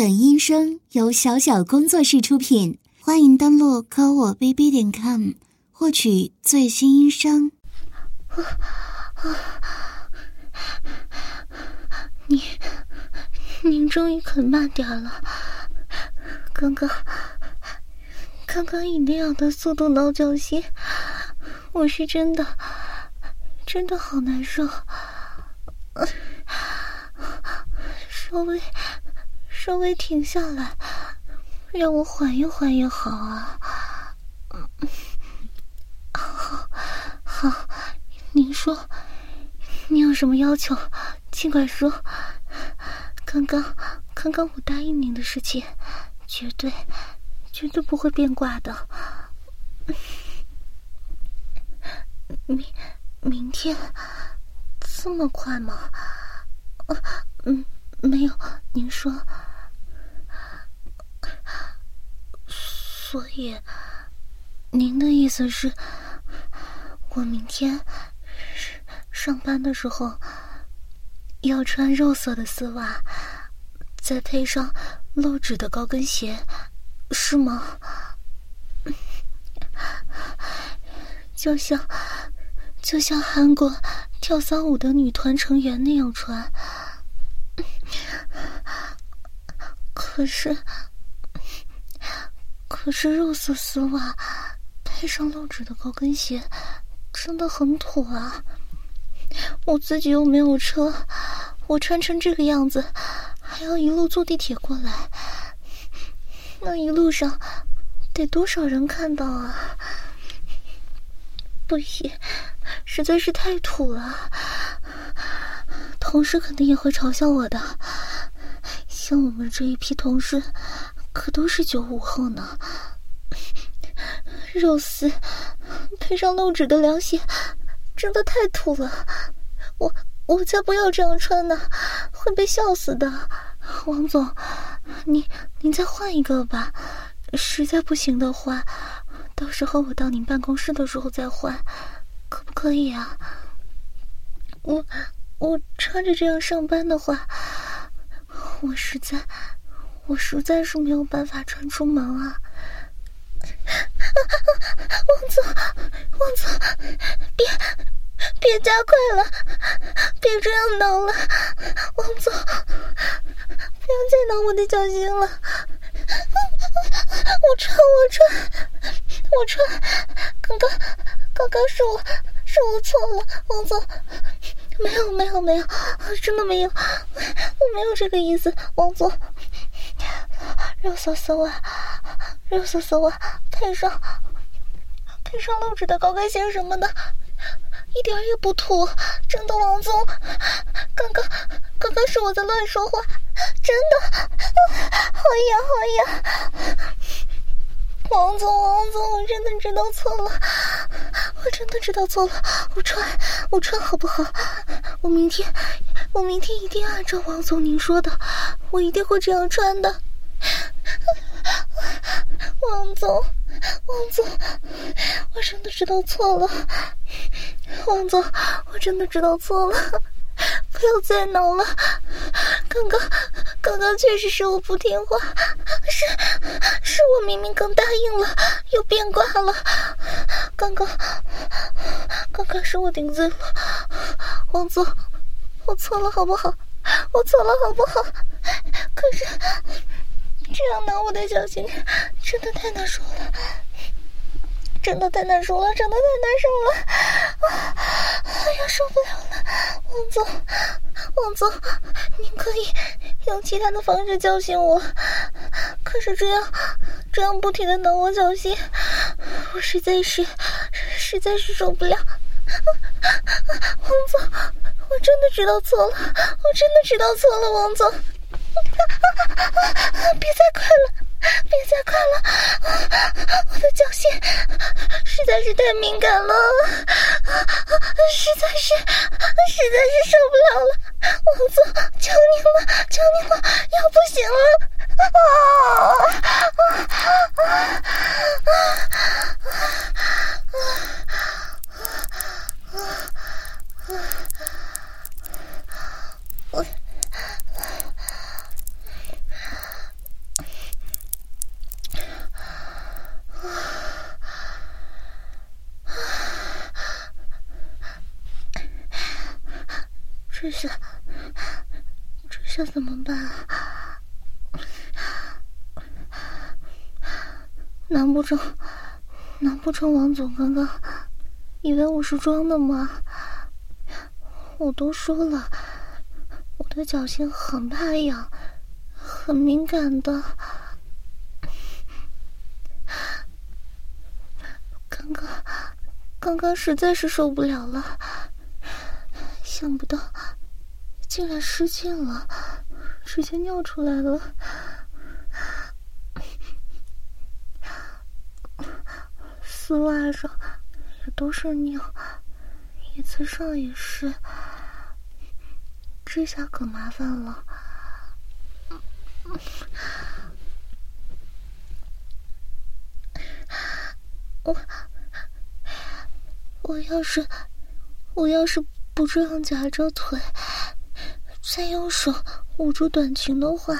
本音声由小小工作室出品，欢迎登录科我 bb 点 com 获取最新音声。你，您终于肯慢点了。刚刚，刚刚以那样的速度挠脚心，我是真的，真的好难受。稍微，稍微停下来，让我缓一缓也好啊。好，好，您说，您有什么要求，尽管说。刚刚，刚刚我答应您的事情，绝对，绝对不会变卦的。明，明天，这么快吗？嗯，没有，您说。所以，您的意思是，我明天上班的时候。要穿肉色的丝袜，再配上露趾的高跟鞋，是吗？就像就像韩国跳骚舞的女团成员那样穿。可是，可是肉色丝袜配上露趾的高跟鞋，真的很土啊！我自己又没有车，我穿成这个样子，还要一路坐地铁过来，那一路上得多少人看到啊？不行，实在是太土了，同事肯定也会嘲笑我的。像我们这一批同事，可都是九五后呢，肉丝配上露趾的凉鞋。真的太土了，我我才不要这样穿呢，会被笑死的。王总，您您再换一个吧，实在不行的话，到时候我到您办公室的时候再换，可不可以啊？我我穿着这样上班的话，我实在我实在是没有办法穿出门啊。王总，王总，别别加快了，别这样挠了，王总，不要再挠我的脚心了。我穿，我穿，我穿，刚刚刚刚是我是我错了，王总，没有没有没有，真的没有，我没有这个意思，王总。肉搜搜啊，肉搜搜啊，配上配上露趾的高跟鞋什么的，一点也不土。真的，王总，刚刚刚刚是我在乱说话，真的，好痒好痒。王总，王总，我真的知道错了，我真的知道错了。我穿，我穿好不好？我明天，我明天一定按照王总您说的，我一定会这样穿的。王总，王总，我真的知道错了。王总，我真的知道错了，不要再闹了。刚刚，刚刚确实是我不听话，是，是我明明刚答应了，又变卦了。刚刚，刚刚是我顶罪了。王总，我错了好不好？我错了好不好？可是。这样挠我的脚心，真的太难受了，真的太难受了，真的太难受了，啊！哎呀，受不了了，王总，王总，您可以用其他的方式叫醒我，可是这样，这样不停的挠我脚心，我实在是，实在是受不了。王总，我真的知道错了，我真的知道错了，王总。别再快了，别再快了！我的脚心实在是太敏感了，实在是，实在是受不了了！王总，求您了，求您了，要不行了！啊啊啊啊啊啊啊啊！我这下，这下怎么办啊？难不成，难不成王总刚刚以为我是装的吗？我都说了，我的脚心很怕痒，很敏感的。刚刚，刚刚实在是受不了了，想不到竟然失禁了，直接尿出来了。丝袜上也都是尿，椅子上也是，这下可麻烦了。我我要是我要是不这样夹着腿，再用手捂住短裙的话，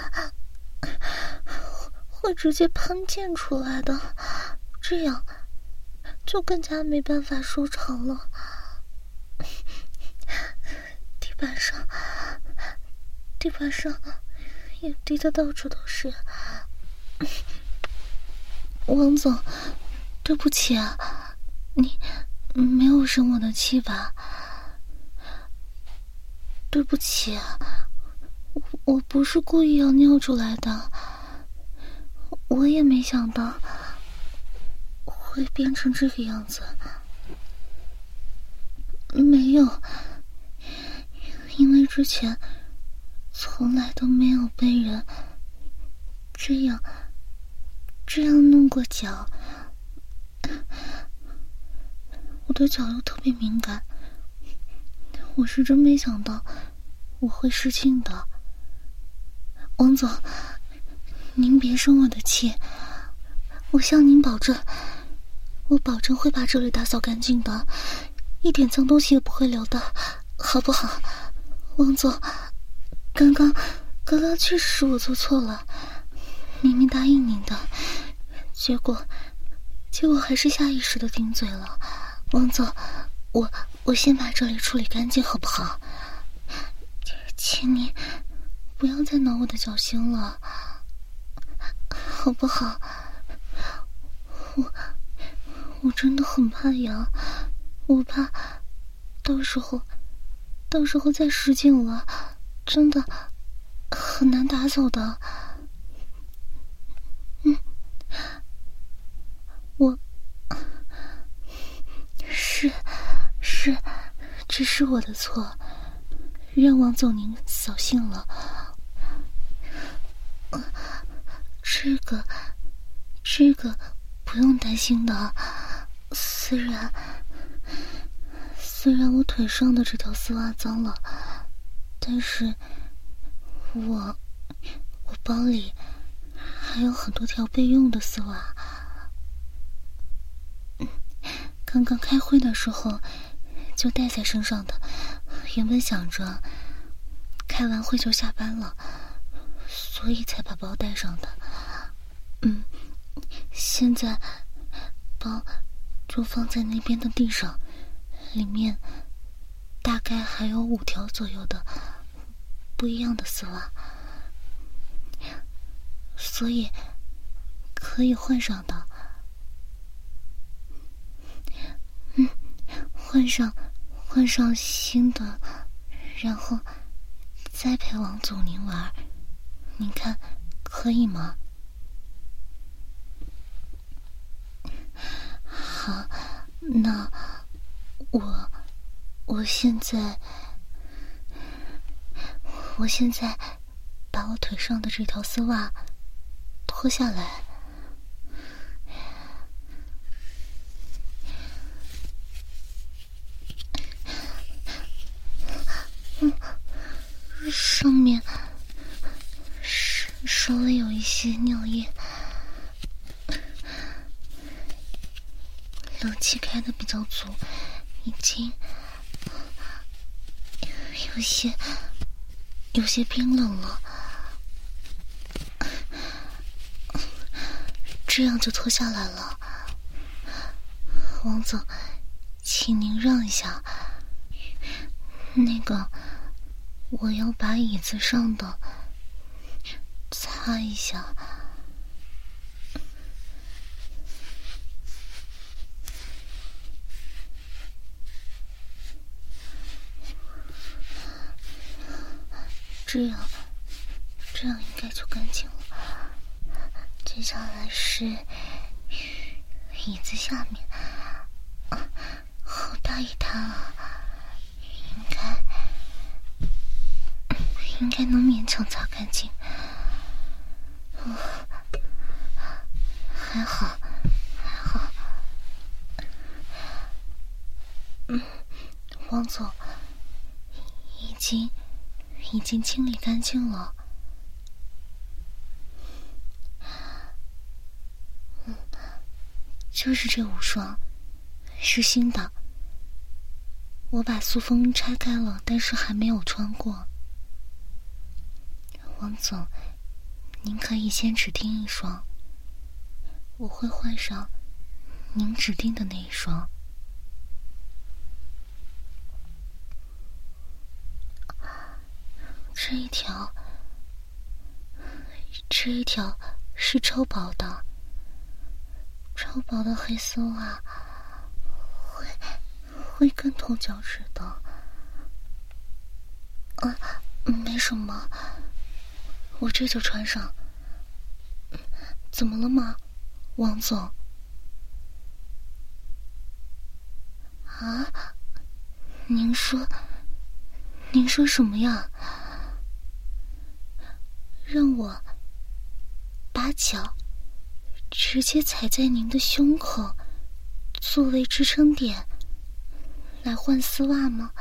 会直接喷溅出来的，这样就更加没办法收场了。地板上，地板上也滴的到处都是。王总。对不起啊，你没有生我的气吧？对不起，我我不是故意要尿出来的，我也没想到会变成这个样子。没有，因为之前从来都没有被人这样这样弄过脚。我的脚又特别敏感，我是真没想到我会失禁的。王总，您别生我的气，我向您保证，我保证会把这里打扫干净的，一点脏东西也不会留的，好不好？王总，刚刚刚刚确实是我做错了，明明答应您的，结果。结果还是下意识的顶嘴了，王总，我我先把这里处理干净好不好？请你不要再挠我的脚心了，好不好？我我真的很怕痒，我怕到时候到时候再失禁了，真的很难打扫的。嗯。我是是，这是我的错，让王总您扫兴了。这个这个不用担心的，虽然虽然我腿上的这条丝袜脏了，但是我我包里还有很多条备用的丝袜。刚刚开会的时候就带在身上的，原本想着开完会就下班了，所以才把包带上的。嗯，现在包就放在那边的地上，里面大概还有五条左右的不一样的丝袜，所以可以换上的。嗯换上，换上新的，然后再陪王总您玩，您看可以吗？好，那我我现在，我现在把我腿上的这条丝袜脱下来。上面稍稍微有一些尿液，冷气开的比较足，已经有些有些冰冷了。这样就脱下来了，王总，请您让一下，那个。我要把椅子上的擦一下。这样，这样应该就干净了。接下来是椅子下面，好大一滩啊！应该，还能勉强擦干净。还好，还好。嗯，王总，已经。已经清理干净了。嗯，就是这五双，是新的。我把塑封拆开了，但是还没有穿过。王总，您可以先指定一双，我会换上您指定的那一双。这一条，这一条是超薄的，超薄的黑丝袜，会会更痛脚趾的。啊，没什么，我这就穿上。怎么了吗，王总？啊？您说，您说什么呀？让我把脚直接踩在您的胸口，作为支撑点来换丝袜吗？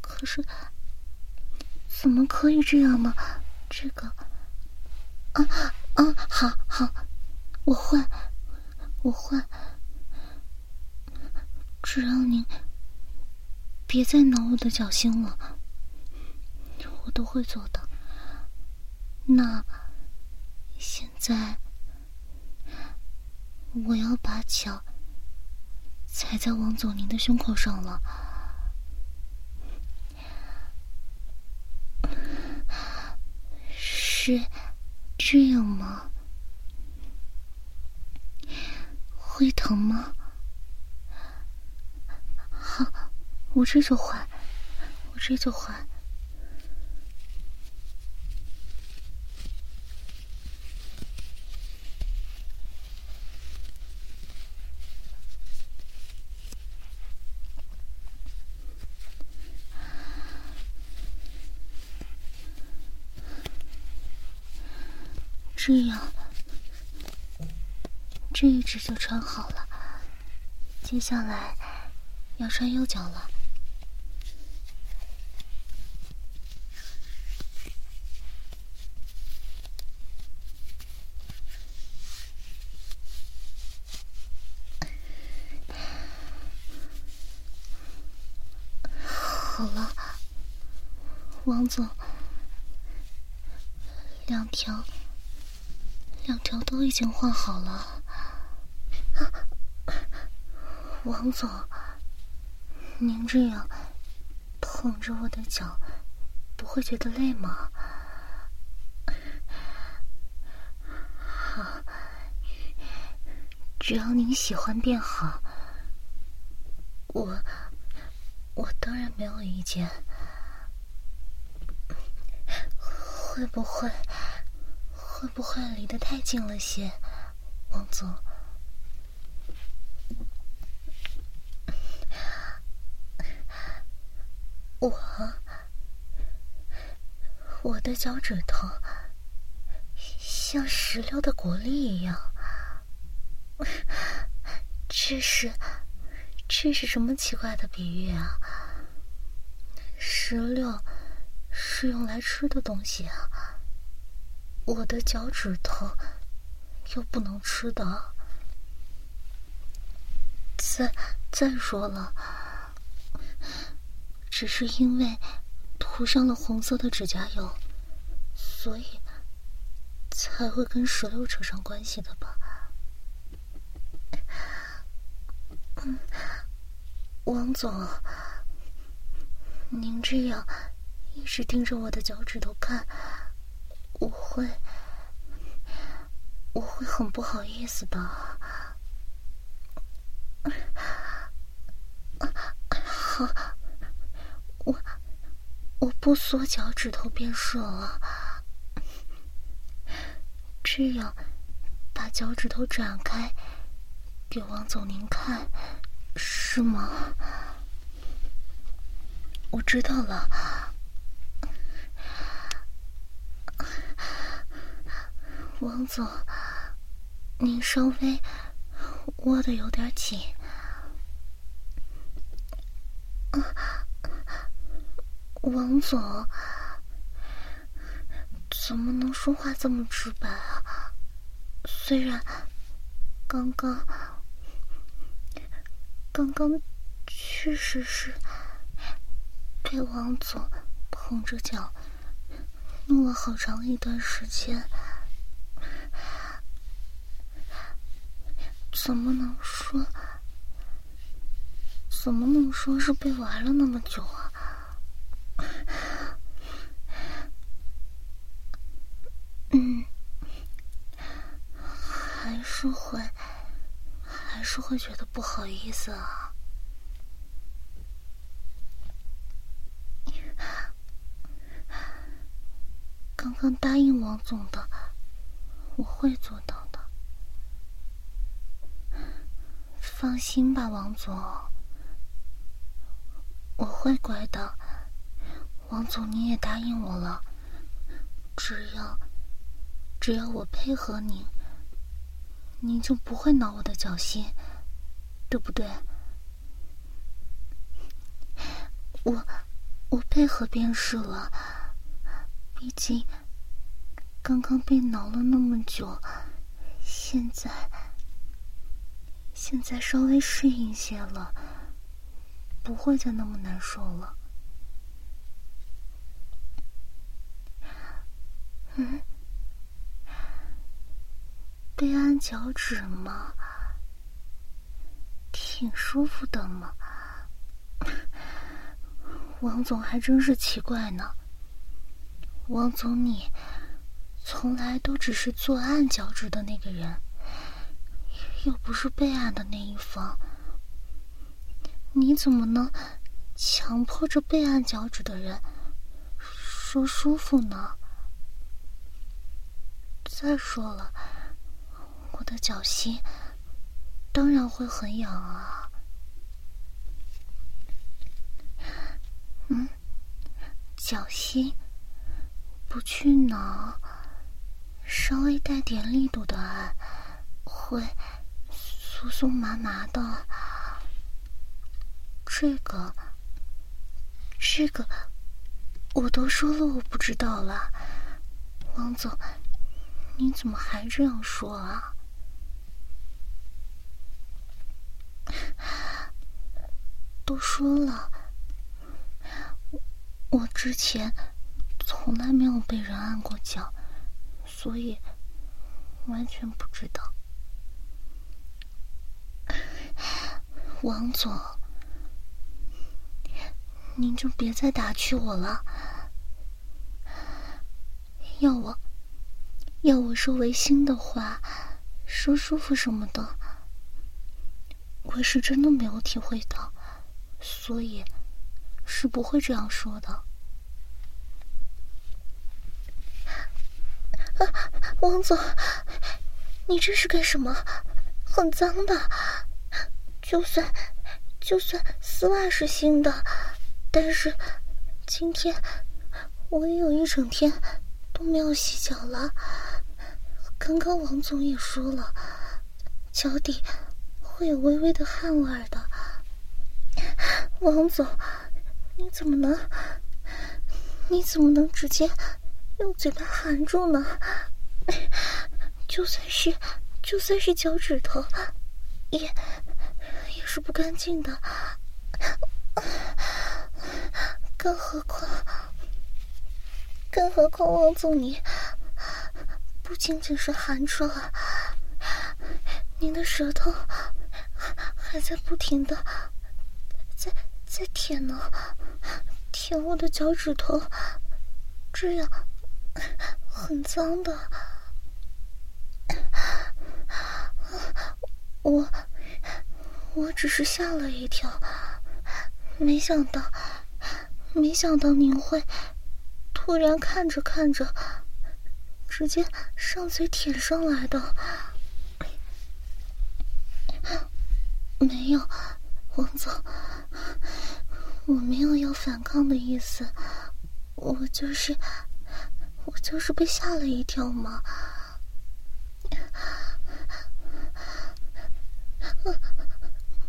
可是怎么可以这样呢？这个……啊啊，好好，我换，我换，只要您别再挠我的脚心了，我都会做的。那现在我要把脚踩在王总您的胸口上了，是这样吗？会疼吗？好，我这就换，我这就换。这样，这一只就穿好了。接下来要穿右脚了。好了，王总，两条。两条都已经换好了，王总，您这样捧着我的脚，不会觉得累吗？好，只要您喜欢便好，我我当然没有意见。会不会？会不会离得太近了些，王总？我我的脚趾头像石榴的果粒一样，这是这是什么奇怪的比喻啊？石榴是用来吃的东西啊。我的脚趾头又不能吃的，再再说了，只是因为涂上了红色的指甲油，所以才会跟石榴扯上关系的吧？嗯，王总，您这样一直盯着我的脚趾头看，我会，我会很不好意思的。好，我我不缩脚趾头变色了，这样把脚趾头展开给王总您看，是吗？我知道了，王总，您稍微握的有点紧。王总，怎么能说话这么直白啊？虽然刚刚，刚刚确实是。被王总捧着脚弄了好长一段时间，怎么能说？怎么能说是被玩了那么久啊？嗯，还是会，还是会觉得不好意思啊。刚刚答应王总的，我会做到的。放心吧，王总，我会乖的。王总，你也答应我了，只要只要我配合您，您就不会挠我的脚心，对不对？我我配合便是了。毕竟，刚刚被挠了那么久，现在现在稍微适应些了，不会再那么难受了。嗯，被按脚趾吗？挺舒服的嘛。王总还真是奇怪呢。王总，你从来都只是做按脚趾的那个人，又不是被按的那一方，你怎么能强迫着被按脚趾的人说舒服呢？再说了，我的脚心当然会很痒啊。嗯，脚心。不去挠，稍微带点力度的按，会酥酥麻麻的。这个，这个，我都说了我不知道了。王总，你怎么还这样说啊？都说了，我之前。从来没有被人按过脚，所以完全不知道。王总，您就别再打趣我了。要我要我说违心的话，说舒服什么的，我是真的没有体会到，所以是不会这样说的。王总，你这是干什么？很脏的。就算就算丝袜是新的，但是今天我也有一整天都没有洗脚了。刚刚王总也说了，脚底会有微微的汗味的。王总，你怎么能？你怎么能直接？用嘴巴含住呢，就算是就算是脚趾头，也也是不干净的。更何况，更何况王总你不仅仅是含住了，您的舌头还在不停的在在舔呢，舔我的脚趾头，这样很脏的。我我只是吓了一跳，没想到，没想到您会突然看着看着，直接上嘴舔上来的。没有，王总，我没有要反抗的意思，我就是，我就是被吓了一跳嘛。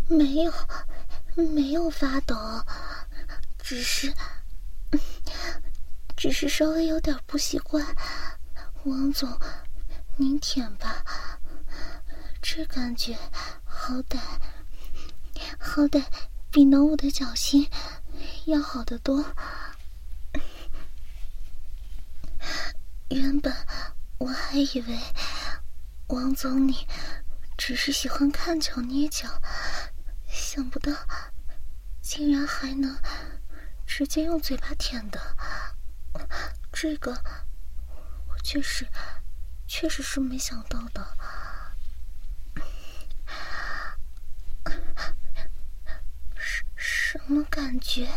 没有，没有发抖，只是，只是稍微有点不习惯。王总，您舔吧，这感觉好歹。好歹比挠我的脚心要好得多。原本我还以为王总你只是喜欢看脚捏脚，想不到竟然还能直接用嘴巴舔的。这个我确实确实是没想到的。什么感觉？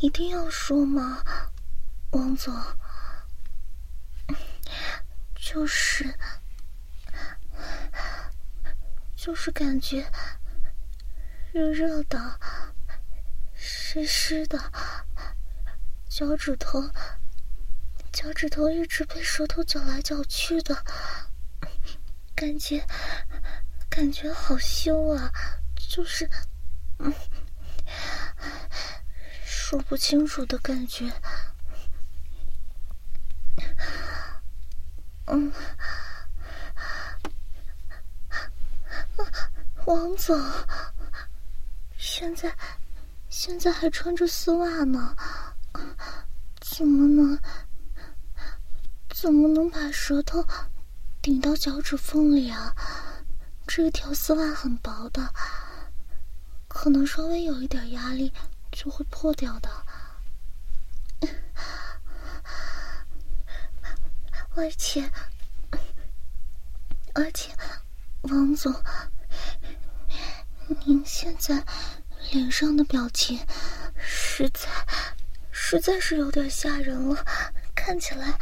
一定要说吗，王总？就是，就是感觉热热的、湿湿的，脚趾头，脚趾头一直被舌头搅来搅去的，感觉，感觉好羞啊！就是，嗯，说不清楚的感觉。嗯，王总，现在现在还穿着丝袜呢，怎么能怎么能把舌头顶到脚趾缝里啊？这条丝袜很薄的。可能稍微有一点压力就会破掉的，而且，而且，王总，您现在脸上的表情实在实在是有点吓人了，看起来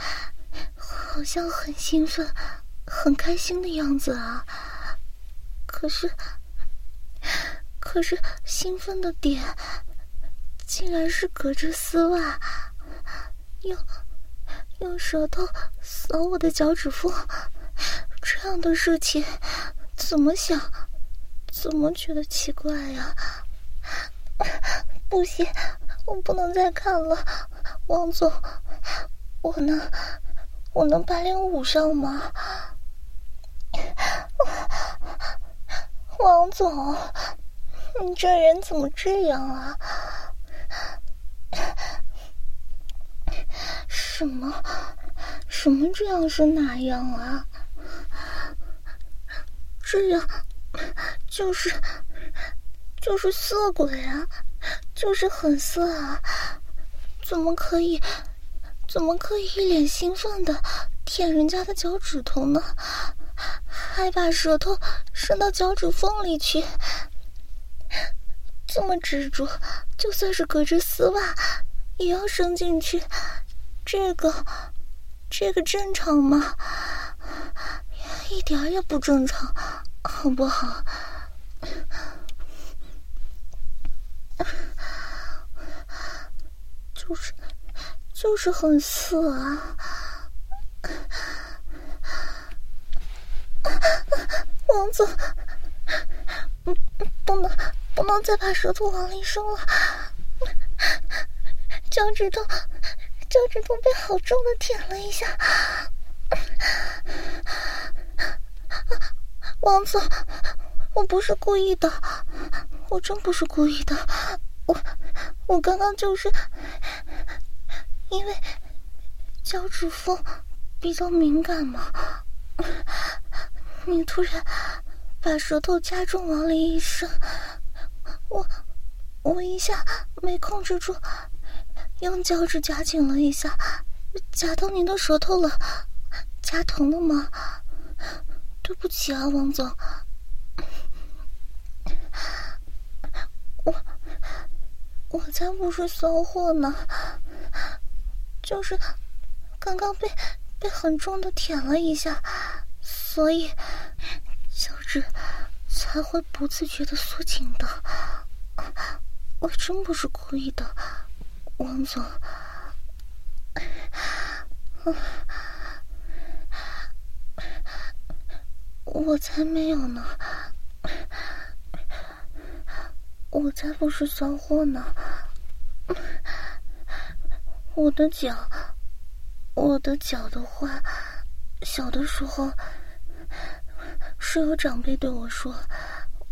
好像很兴奋、很开心的样子啊，可是。可是兴奋的点，竟然是隔着丝袜，用用舌头扫我的脚趾缝，这样的事情，怎么想，怎么觉得奇怪呀？不行，我不能再看了，王总，我能，我能把脸捂上吗？王总。你这人怎么这样啊？什么？什么这样是哪样啊？这样就是就是色鬼啊，就是很色啊！怎么可以？怎么可以一脸兴奋的舔人家的脚趾头呢？还把舌头伸到脚趾缝里去？那么执着，就算是隔着丝袜，也要伸进去。这个，这个正常吗？一点也不正常，好不好？就是，就是很色啊！王总，不能。不能再把舌头往里伸了，脚趾头，脚趾头被好重的舔了一下。王总，我不是故意的，我真不是故意的，我我刚刚就是因为脚趾缝比较敏感嘛，你突然把舌头加重往里一伸。我一下没控制住，用脚趾夹紧了一下，夹到您的舌头了，夹疼了吗？对不起啊，王总，我我才不是骚货呢，就是刚刚被被很重的舔了一下，所以脚趾才会不自觉的缩紧的。我真不是故意的，王总。我才没有呢，我才不是骚货呢。我的脚，我的脚的话，小的时候是有长辈对我说，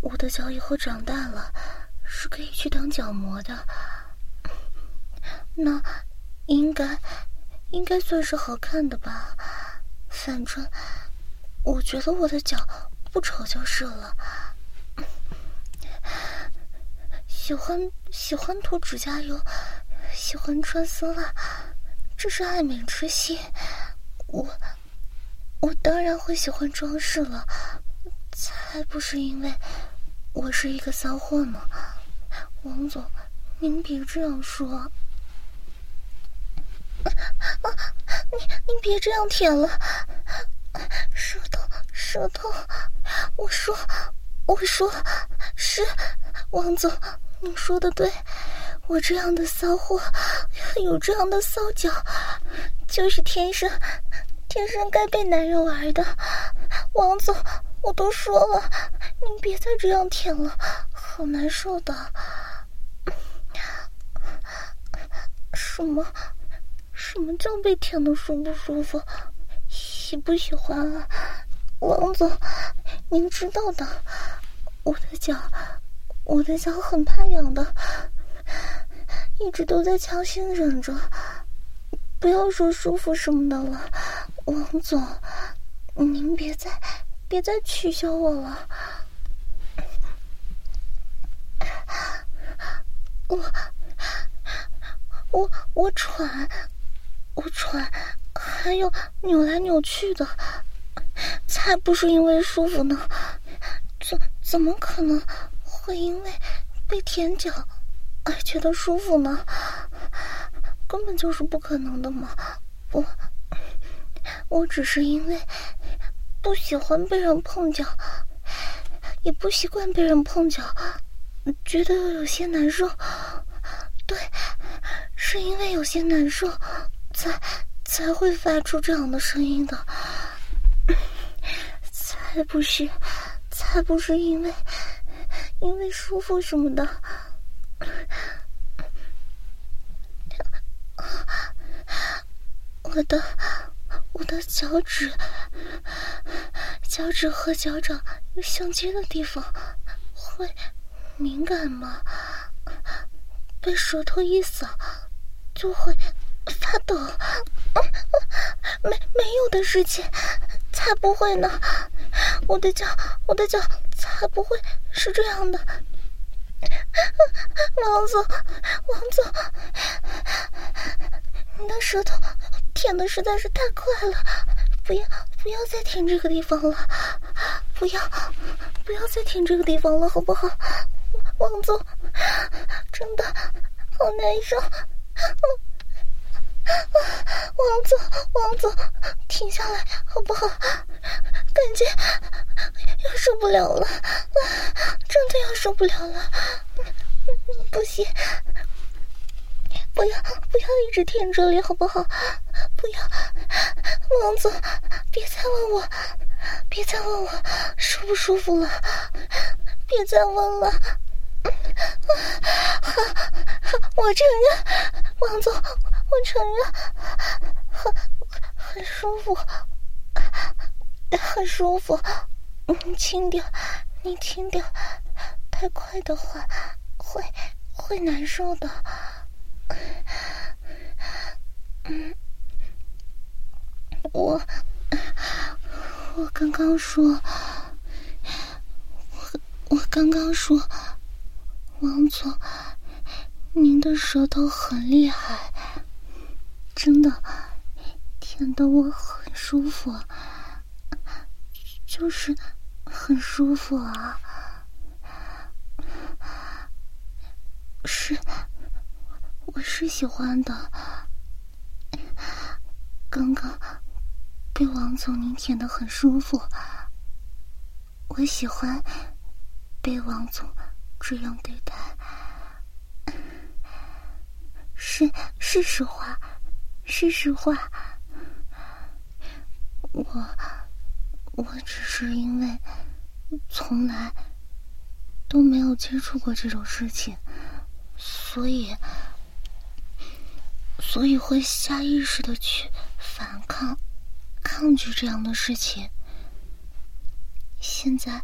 我的脚以后长大了。是可以去当脚膜的，那应该应该算是好看的吧。反正我觉得我的脚不丑就是了。喜欢喜欢涂指甲油，喜欢穿丝袜，这是爱美之心。我我当然会喜欢装饰了，才不是因为我是一个骚货呢。王总，您别这样说。啊您您别这样舔了，舌头舌头。我说我说是，王总，你说的对，我这样的骚货，有这样的骚脚，就是天生天生该被男人玩的。王总，我都说了，您别再这样舔了，好难受的。什么？什么叫被舔的舒不舒服？喜不喜欢啊？王总，您知道的，我的脚，我的脚很怕痒的，一直都在强行忍着，不要说舒服什么的了。王总，您别再别再取笑我了，我。我我喘，我喘，还有扭来扭去的，才不是因为舒服呢，怎怎么可能会因为被舔脚而觉得舒服呢？根本就是不可能的嘛！我我只是因为不喜欢被人碰脚，也不习惯被人碰脚，觉得有些难受。对。是因为有些难受，才才会发出这样的声音的，才不是，才不是因为因为舒服什么的。我的我的脚趾，脚趾和脚掌相接的地方会敏感吗？被舌头一扫。就会发抖，没没有的事情，才不会呢！我的脚，我的脚才不会是这样的。王总，王总，你的舌头舔的实在是太快了，不要不要再舔这个地方了，不要不要再舔这个地方了，好不好？王总，真的好难受。王总，王总，停下来好不好？感觉要受不了了，啊真的要受不了了！不行，不要不要一直停这里好不好？不要，王总，别再问我，别再问我舒不舒服了，别再问了。我承认，王总，我承认，很很舒服，很舒服。你轻点，你轻点，太快的话会会难受的。嗯，我我刚刚说，我我刚刚说。王总，您的舌头很厉害，真的舔的我很舒服，就是很舒服啊。是，我是喜欢的。刚刚被王总您舔的很舒服，我喜欢被王总这样对待。是是实话，是实话。我我只是因为从来都没有接触过这种事情，所以所以会下意识的去反抗、抗拒这样的事情。现在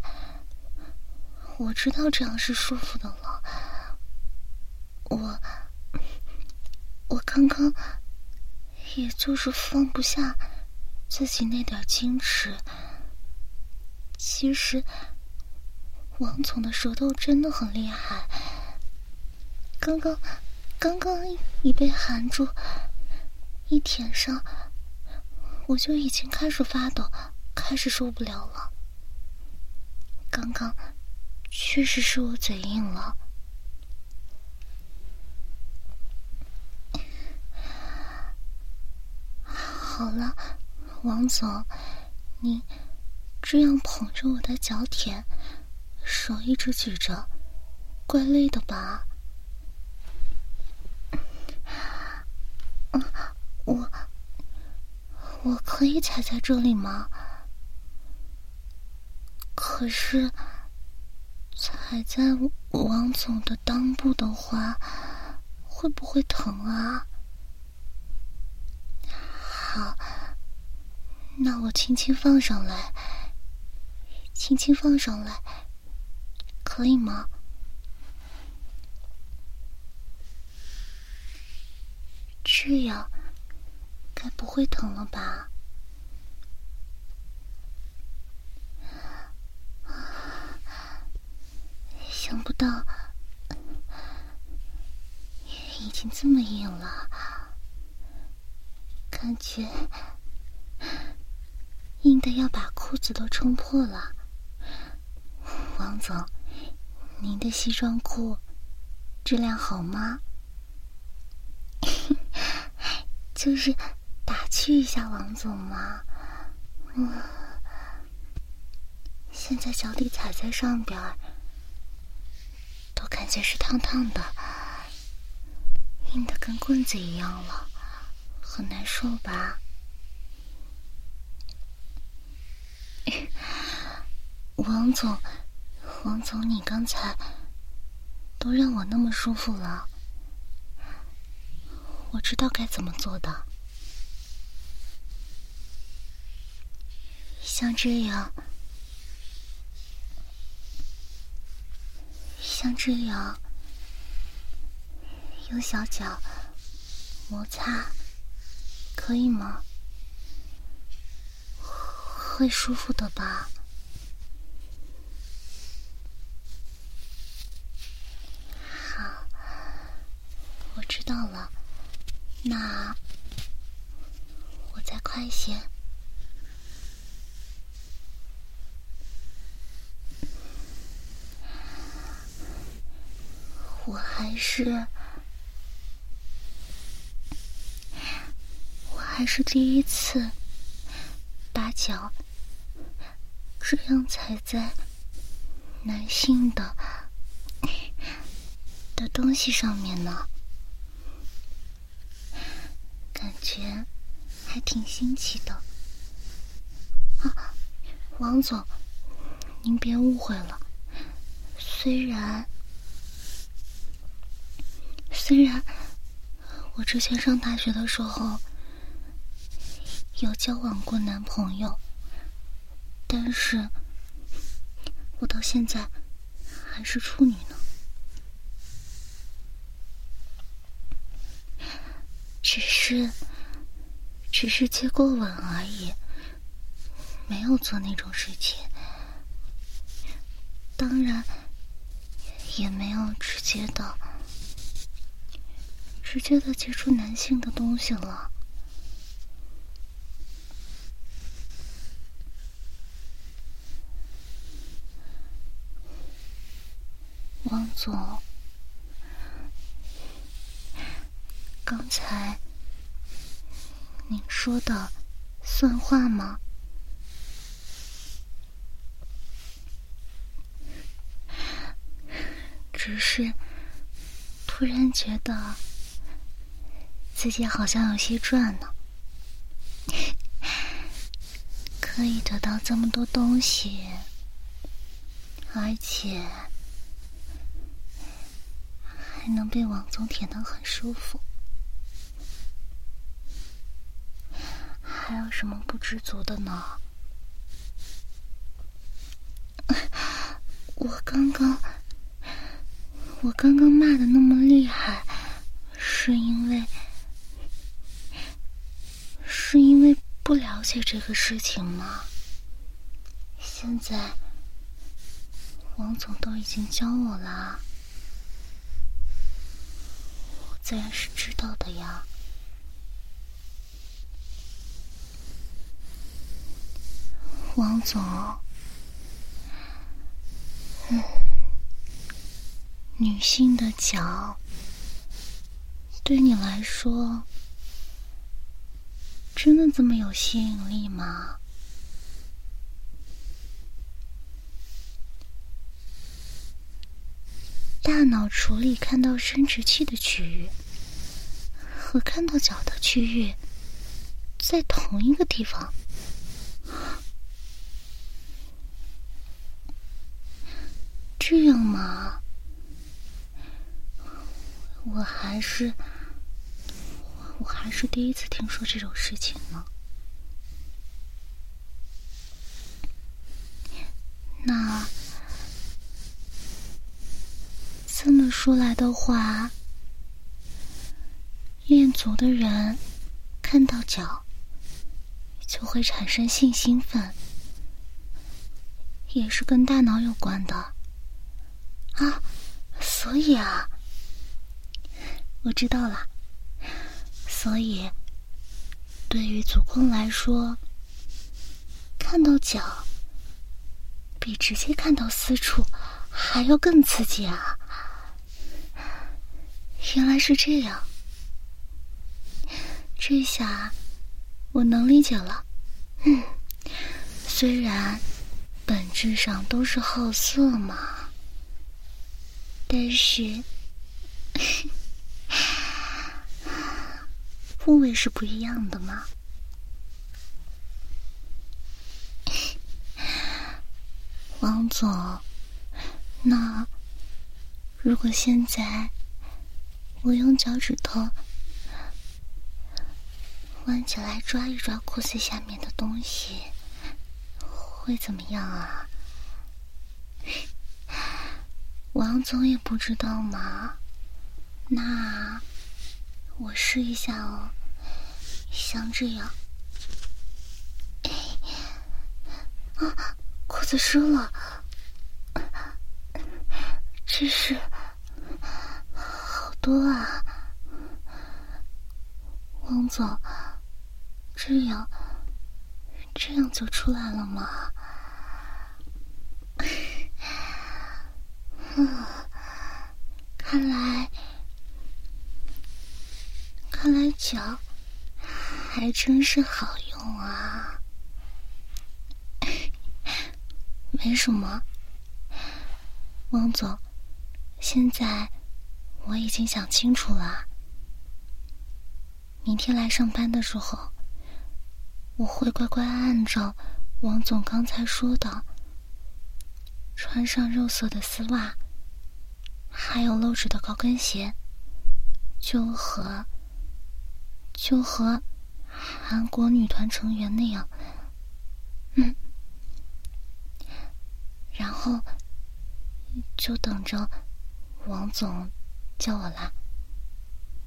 我知道这样是舒服的了，我。我刚刚，也就是放不下自己那点矜持。其实，王总的舌头真的很厉害。刚刚，刚刚一被含住，一舔上，我就已经开始发抖，开始受不了了。刚刚，确实是我嘴硬了。好了，王总，你这样捧着我的脚舔，手一直举着，怪累的吧？我我可以踩在这里吗？可是踩在王总的裆部的话，会不会疼啊？好，那我轻轻放上来，轻轻放上来，可以吗？这样该不会疼了吧？想不到已经这么硬了。感觉硬的要把裤子都冲破了，王总，您的西装裤质量好吗？就是打趣一下王总嘛。嗯，现在脚底踩在上边都感觉是烫烫的，硬的跟棍子一样了。很难受吧，王总，王总，你刚才都让我那么舒服了，我知道该怎么做的。像这样，像这样，用小脚摩擦。可以吗？会舒服的吧？好，我知道了。那我再快些。我还是。还是第一次把脚这样踩在男性的的东西上面呢，感觉还挺新奇的。啊，王总，您别误会了，虽然虽然我之前上大学的时候。有交往过男朋友，但是我到现在还是处女呢。只是，只是接过吻而已，没有做那种事情。当然，也没有直接的直接的接触男性的东西了。王总，刚才您说的算话吗？只是突然觉得自己好像有些赚呢，可以得到这么多东西，而且。还能被王总舔得很舒服，还有什么不知足的呢？我刚刚，我刚刚骂的那么厉害，是因为，是因为不了解这个事情吗？现在，王总都已经教我了。自然是知道的呀，王总。嗯，女性的脚对你来说真的这么有吸引力吗？大脑处理看到生殖器的区域和看到脚的区域在同一个地方，这样吗？我还是我还是第一次听说这种事情呢。那。这么说来的话，练足的人看到脚就会产生性兴奋，也是跟大脑有关的啊。所以啊，我知道了。所以，对于足控来说，看到脚比直接看到私处还要更刺激啊。原来是这样，这下我能理解了。嗯，虽然本质上都是好色嘛，但是 部位是不一样的嘛。王总，那如果现在……我用脚趾头弯起来抓一抓裤子下面的东西，会怎么样啊？王总也不知道吗？那我试一下哦，像这样。啊，裤子湿了，这是。多啊，王总，这样这样就出来了吗？嗯，看来看来脚还真是好用啊。没什么，王总，现在。我已经想清楚了，明天来上班的时候，我会乖乖按照王总刚才说的，穿上肉色的丝袜，还有露趾的高跟鞋，就和就和韩国女团成员那样，嗯，然后就等着王总。叫我啦。